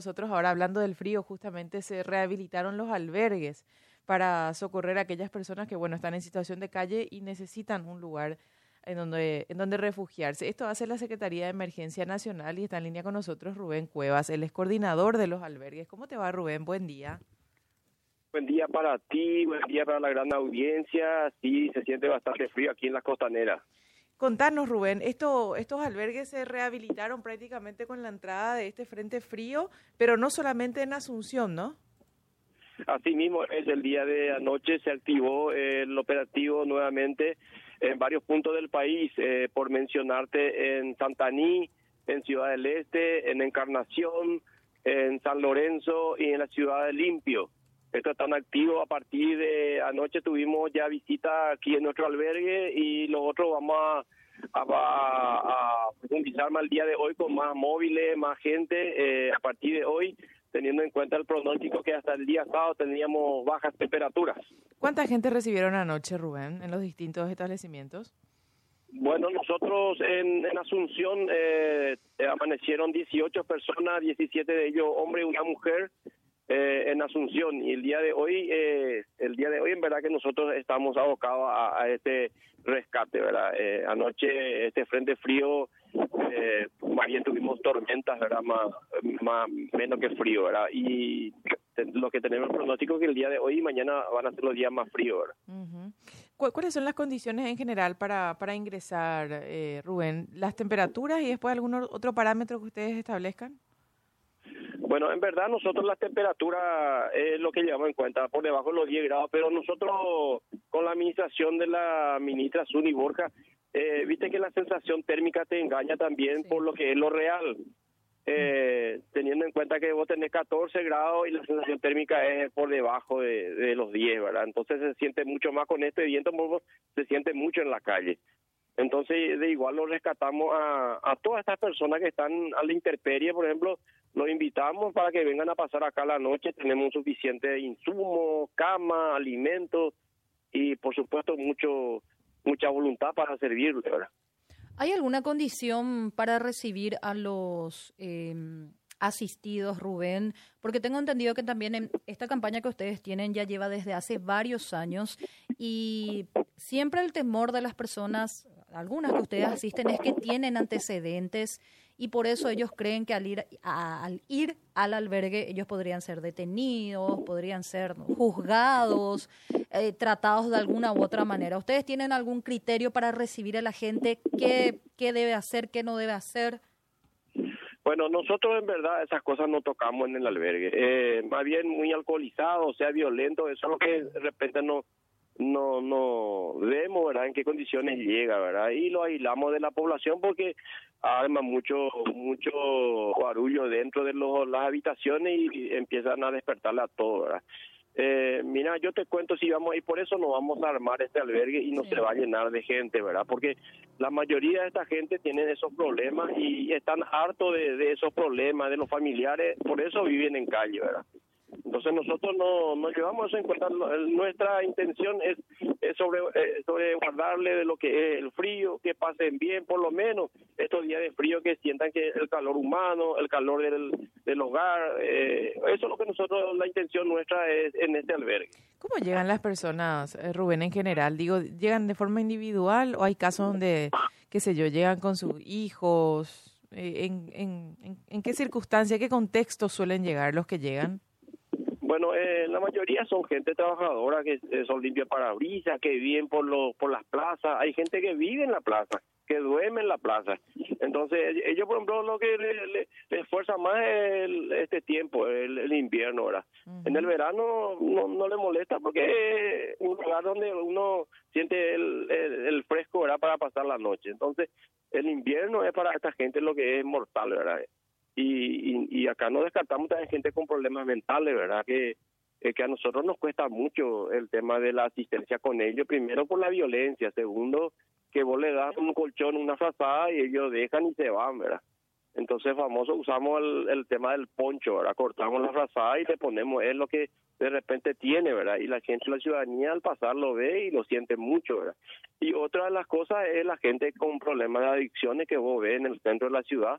Nosotros ahora hablando del frío, justamente se rehabilitaron los albergues para socorrer a aquellas personas que, bueno, están en situación de calle y necesitan un lugar en donde, en donde refugiarse. Esto hace la Secretaría de Emergencia Nacional y está en línea con nosotros Rubén Cuevas, él es coordinador de los albergues. ¿Cómo te va, Rubén? Buen día. Buen día para ti, buen día para la gran audiencia. Sí, se siente bastante frío aquí en la costanera. Contanos, Rubén, esto, estos albergues se rehabilitaron prácticamente con la entrada de este frente frío, pero no solamente en Asunción, ¿no? Así mismo, es el día de anoche se activó el operativo nuevamente en varios puntos del país, eh, por mencionarte en Santaní, en Ciudad del Este, en Encarnación, en San Lorenzo y en la ciudad de Limpio. Esto tan activo a partir de anoche tuvimos ya visita aquí en nuestro albergue y los otros vamos a, a, profundizar más el día de hoy con más móviles, más gente eh, a partir de hoy teniendo en cuenta el pronóstico que hasta el día sábado teníamos bajas temperaturas. ¿Cuánta gente recibieron anoche, Rubén, en los distintos establecimientos? Bueno, nosotros en, Asunción eh, amanecieron 18 personas, 17 de ellos hombres y una mujer. Eh, en Asunción. Y el día de hoy eh, el día de hoy en verdad que nosotros estamos abocados a, este rescate verdad eh, anoche este frente frío eh, más bien tuvimos tormentas verdad más, más menos que frío verdad y lo que tenemos pronóstico es que el día de hoy y mañana van a ser los días más fríos verdad ¿Cuáles son las condiciones en general para, para ingresar, eh, Rubén? ¿Las temperaturas y después algún otro parámetro que ustedes establezcan? Bueno, en verdad nosotros la temperatura es lo que llevamos en cuenta, por debajo de los 10 grados, pero nosotros con la administración de la ministra Suni Borja, eh, viste que la sensación térmica te engaña también por lo que es lo real. Eh, teniendo en cuenta que vos tenés 14 grados y la sensación térmica es por debajo de, los 10, ¿verdad? Entonces se siente mucho más con este viento, se siente mucho en la calle. Entonces, de igual lo rescatamos a, a todas estas personas que están a la intemperie, por ejemplo, los invitamos para que vengan a pasar acá la noche. Tenemos suficiente insumo, cama, alimentos y, por supuesto, mucho mucha voluntad para servirle, ¿verdad? ¿Hay alguna condición para recibir a los eh, asistidos, Rubén? Porque tengo entendido que también en esta campaña que ustedes tienen ya lleva desde hace varios años y siempre el temor de las personas, algunas que ustedes asisten, es que tienen antecedentes y por eso ellos creen que al ir, al ir al albergue ellos podrían ser detenidos, podrían ser juzgados, eh, tratados de alguna u otra manera. ¿Ustedes tienen algún criterio para recibir a la gente? ¿Qué, qué debe hacer, qué no debe hacer? Bueno, nosotros en verdad esas cosas no tocamos en el albergue. Eh, más bien muy alcoholizado, sea, violento, eso es lo que de repente no no no vemos, ¿verdad? En qué condiciones llega, ¿verdad? Y lo aislamos de la población porque además mucho mucho barullo dentro de los, las habitaciones y empiezan a despertarle a todo, ¿verdad? Eh, mira, yo te cuento si vamos y por eso no vamos a armar este albergue y no se va a llenar de gente, ¿verdad? Porque la mayoría de esta gente tiene esos problemas y están hartos de, de esos problemas, de los familiares, por eso viven en calle, ¿verdad? Entonces nosotros no, no llevamos eso en cuenta. Nuestra intención es, sobre, eh, guardarle de lo que es el frío, que pasen bien por lo menos estos días de frío, que sientan que el calor humano, el calor del, hogar, eh, eso es lo que nosotros, la intención nuestra es en este albergue. ¿Cómo llegan las personas, eh, Rubén, en general? Digo, ¿llegan de forma individual o hay casos donde, qué sé yo, llegan con sus hijos? ¿En, en, en, en qué circunstancia, qué contexto suelen llegar los que llegan? Bueno, eh, la mayoría son gente trabajadora que eh, son limpias parabrisas, que viven por los por las plazas. Hay gente que vive en la plaza, que duerme en la plaza. Entonces, ellos, por ejemplo, lo que le, esfuerza más es este tiempo, el, invierno, ¿verdad? En el verano no, no le molesta porque es un lugar donde uno siente el, el, fresco, ¿verdad? Para pasar la noche. Entonces, el invierno es para esta gente lo que es mortal, ¿verdad? Y, y, acá no descartamos también gente con problemas mentales, ¿verdad? Que, eh, que a nosotros nos cuesta mucho el tema de la asistencia con ellos, primero por la violencia, segundo que vos le das un colchón, una frazada y ellos dejan y se van, ¿verdad? Entonces, famoso, usamos el, el tema del poncho, ¿verdad? Cortamos la frazada y le ponemos, es lo que de repente tiene, ¿verdad? Y la gente, la ciudadanía al pasar lo ve y lo siente mucho, ¿verdad? Y otra de las cosas es la gente con problemas de adicciones que vos ves en el centro de la ciudad,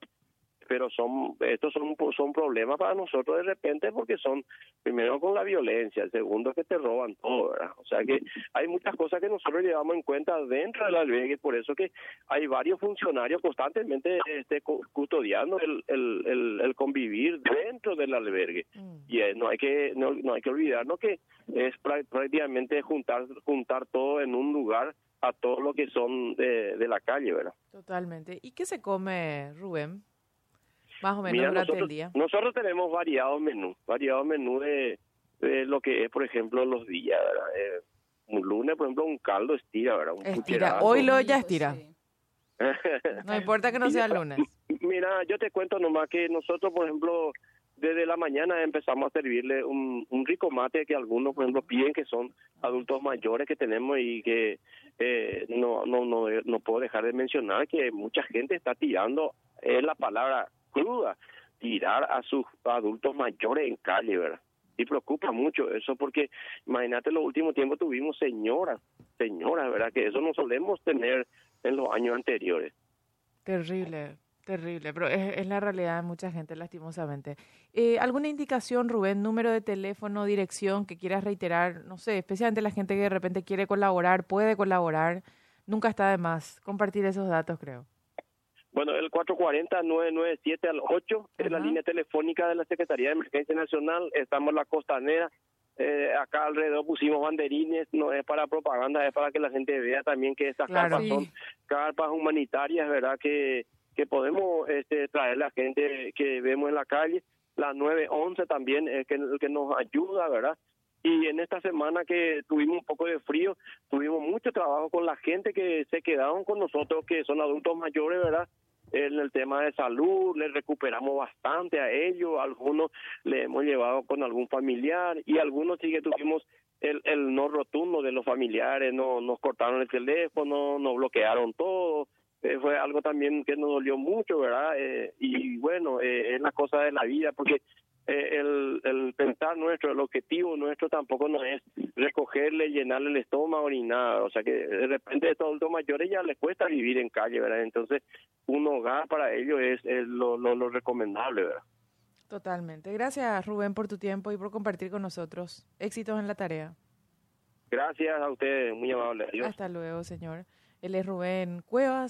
pero son estos son son problemas para nosotros de repente porque son primero con la violencia, el segundo que te roban todo, ¿verdad? O sea que hay muchas cosas que nosotros llevamos en cuenta dentro del albergue, por eso que hay varios funcionarios constantemente este, custodiando el, el, el, convivir dentro del albergue mm. y eh, no hay que no, no hay que olvidarnos que es prácticamente juntar juntar todo en un lugar a todo lo que son de, de la calle, ¿verdad? Totalmente. ¿Y qué se come, Rubén? Más o menos durante nosotros, el día. Nosotros tenemos variados menús, variados menús de, lo que es, por ejemplo, los días, eh, un lunes, por ejemplo, un caldo estira, ¿verdad? estira. Hoy lo ya estira. no importa que no sea lunes. Mira, yo te cuento nomás que nosotros, por ejemplo, desde la mañana empezamos a servirle un, un, rico mate que algunos, por ejemplo, piden que son adultos mayores que tenemos y que eh, no, no, no, no puedo dejar de mencionar que mucha gente está tirando, es la palabra cruda, tirar a sus adultos mayores en calle, ¿verdad? Y preocupa mucho eso porque, imagínate, los últimos tiempos tuvimos señoras, señoras, ¿verdad? Que eso no solemos tener en los años anteriores. Terrible, terrible, pero es, la realidad de mucha gente, lastimosamente. Eh, ¿Alguna indicación, Rubén, número de teléfono, dirección que quieras reiterar? No sé, especialmente la gente que de repente quiere colaborar, puede colaborar. Nunca está de más compartir esos datos, creo. Bueno, el 440-997 al 8 es la línea telefónica de la Secretaría de Emergencia Nacional. Estamos en la costanera. Eh, acá alrededor pusimos banderines, no es para propaganda, es para que la gente vea también que estas carpas son carpas humanitarias, ¿verdad? Que, que podemos este, traer la gente que vemos en la calle. La 911 también es que, que nos ayuda, ¿verdad? Y en esta semana que tuvimos un poco de frío, tuvimos mucho trabajo con la gente que se quedaron con nosotros, que son adultos mayores, ¿verdad? En el tema de salud, les recuperamos bastante a ellos, algunos le hemos llevado con algún familiar y algunos sí que tuvimos el, el no rotundo de los familiares, no nos cortaron el teléfono, nos bloquearon todo, eh, fue algo también que nos dolió mucho, ¿verdad? Eh, y bueno, eh, es la cosa de la vida, porque eh, el, el pensar nuestro, el objetivo nuestro tampoco no es recogerle, llenarle el estómago ni nada. O sea que de repente a estos adultos mayores ya les cuesta vivir en calle, ¿verdad? Entonces un hogar para ellos es, lo, lo, lo recomendable, ¿verdad? Totalmente. Gracias Rubén por tu tiempo y por compartir con nosotros. Éxitos en la tarea. Gracias a ustedes, muy amable. Hasta luego, señor. Él es Rubén Cuevas.